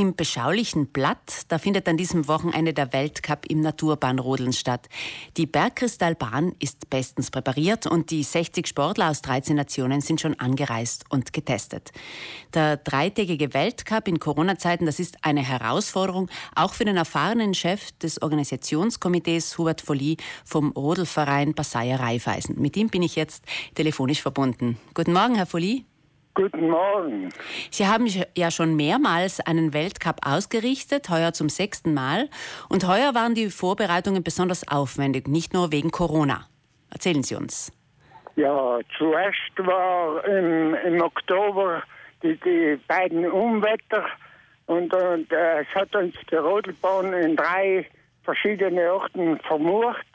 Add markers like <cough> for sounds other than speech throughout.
Im beschaulichen Blatt, da findet an diesem Wochenende der Weltcup im Naturbahnrodeln statt. Die Bergkristallbahn ist bestens präpariert und die 60 Sportler aus 13 Nationen sind schon angereist und getestet. Der dreitägige Weltcup in Corona-Zeiten, das ist eine Herausforderung, auch für den erfahrenen Chef des Organisationskomitees Hubert Folli vom Rodelverein Passaier Raiffeisen. Mit ihm bin ich jetzt telefonisch verbunden. Guten Morgen, Herr Folli. Guten Morgen. Sie haben ja schon mehrmals einen Weltcup ausgerichtet, heuer zum sechsten Mal. Und heuer waren die Vorbereitungen besonders aufwendig, nicht nur wegen Corona. Erzählen Sie uns. Ja, zuerst war im, im Oktober die, die beiden Unwetter und, und äh, es hat uns die Rodelbahn in drei verschiedene Orten vermurrt.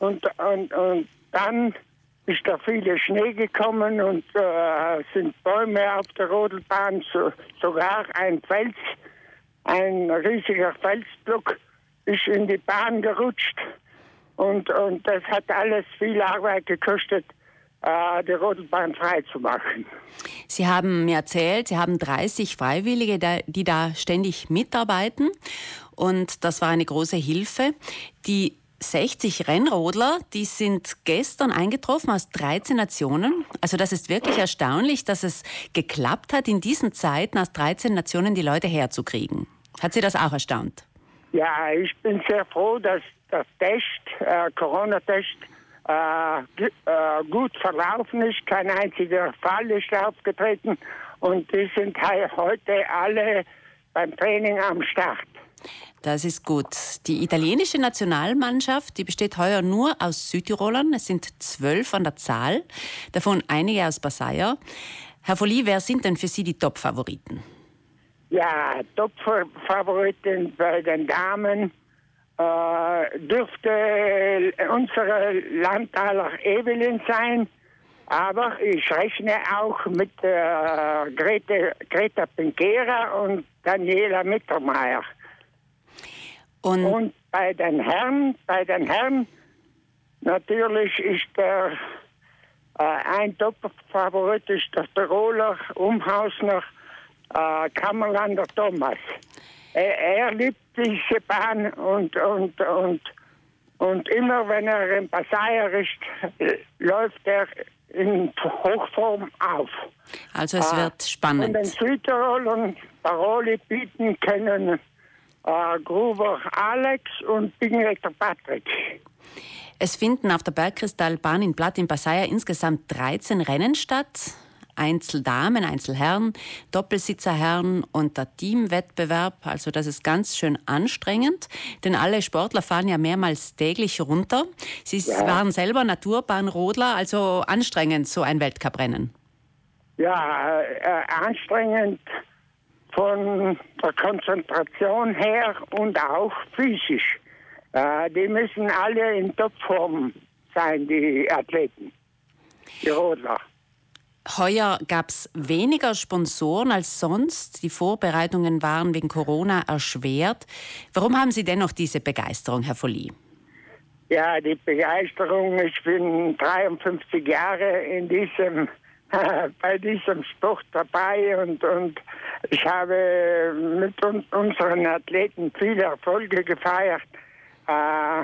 Und, und, und dann ist da viele Schnee gekommen und äh, sind Bäume auf der Rodelbahn, so, sogar ein Fels, ein riesiger Felsblock ist in die Bahn gerutscht und, und das hat alles viel Arbeit gekostet, äh, die Rodelbahn frei zu machen. Sie haben mir erzählt, Sie haben 30 Freiwillige, die da ständig mitarbeiten und das war eine große Hilfe. Die 60 Rennrodler, die sind gestern eingetroffen aus 13 Nationen. Also das ist wirklich erstaunlich, dass es geklappt hat, in diesen Zeiten aus 13 Nationen die Leute herzukriegen. Hat Sie das auch erstaunt? Ja, ich bin sehr froh, dass der Test, äh, Corona-Test, äh, äh, gut verlaufen ist. Kein einziger Fall ist aufgetreten. Und die sind heute alle beim Training am Start. Das ist gut. Die italienische Nationalmannschaft, die besteht heuer nur aus Südtirolern. Es sind zwölf an der Zahl, davon einige aus Basaya. Herr Folli, wer sind denn für Sie die Top-Favoriten? Ja, Top-Favoriten bei den Damen äh, dürfte unsere Landtaler Evelyn sein. Aber ich rechne auch mit äh, Grete, Greta Pinkera und Daniela Mittermeier. Und, und bei den Herren, bei den Herren natürlich ist der äh, ein Top-Favorit ist der Tiroler Umhausner äh, Kammerlander Thomas. Er, er, liebt diese Bahn und, und, und, und immer wenn er in Passaier ist, läuft er in Hochform auf. Also es wird äh, spannend. Und den Südtirolern Paroli bieten können äh, Gruber Alex und Bingleiter Patrick. Es finden auf der Bergkristallbahn in Platt in Passaia insgesamt 13 Rennen statt. Einzeldamen, Einzelherren, Doppelsitzerherren und der Teamwettbewerb. Also das ist ganz schön anstrengend, denn alle Sportler fahren ja mehrmals täglich runter. Sie ja. waren selber Naturbahnrodler, also anstrengend so ein Weltcuprennen. Ja, äh, anstrengend von der Konzentration her und auch physisch. Äh, die müssen alle in Topform sein, die Athleten, die Rodler. Heuer gab es weniger Sponsoren als sonst. Die Vorbereitungen waren wegen Corona erschwert. Warum haben Sie dennoch diese Begeisterung, Herr Folli? Ja, die Begeisterung. Ich bin 53 Jahre in diesem <laughs> bei diesem Sport dabei und, und ich habe mit un unseren Athleten viele Erfolge gefeiert. Äh,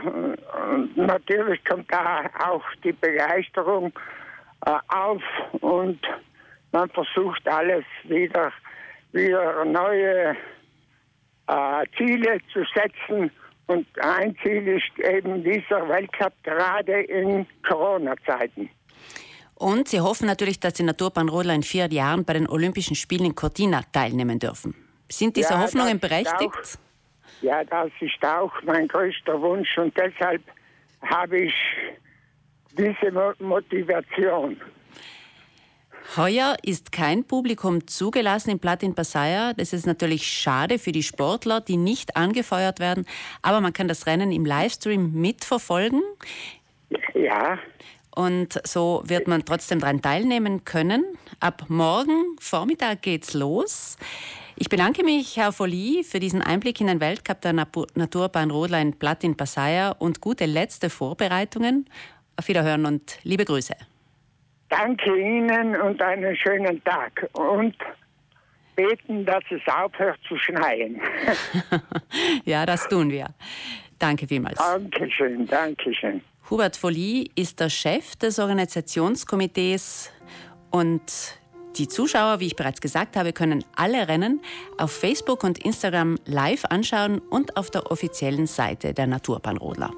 natürlich kommt da auch die Begeisterung äh, auf und man versucht alles wieder, wieder neue äh, Ziele zu setzen. Und ein Ziel ist eben dieser Weltcup gerade in Corona-Zeiten. Und sie hoffen natürlich, dass die Naturbahnrodler in vier Jahren bei den Olympischen Spielen in Cortina teilnehmen dürfen. Sind diese ja, Hoffnungen berechtigt? Auch, ja, das ist auch mein größter Wunsch und deshalb habe ich diese Motivation. Heuer ist kein Publikum zugelassen im Platin Passaya. Das ist natürlich schade für die Sportler, die nicht angefeuert werden. Aber man kann das Rennen im Livestream mitverfolgen. Ja. Und so wird man trotzdem daran teilnehmen können. Ab morgen Vormittag geht's los. Ich bedanke mich, Herr Folli, für diesen Einblick in den Weltcup der Naturbahn Rodlein Platt in Passaier und gute letzte Vorbereitungen. Auf Wiederhören und liebe Grüße. Danke Ihnen und einen schönen Tag. Und beten, dass es aufhört zu schneien. <laughs> ja, das tun wir. Danke vielmals. Dankeschön, Dankeschön. Hubert Folli ist der Chef des Organisationskomitees und die Zuschauer, wie ich bereits gesagt habe, können alle Rennen auf Facebook und Instagram live anschauen und auf der offiziellen Seite der Naturbahnrodler.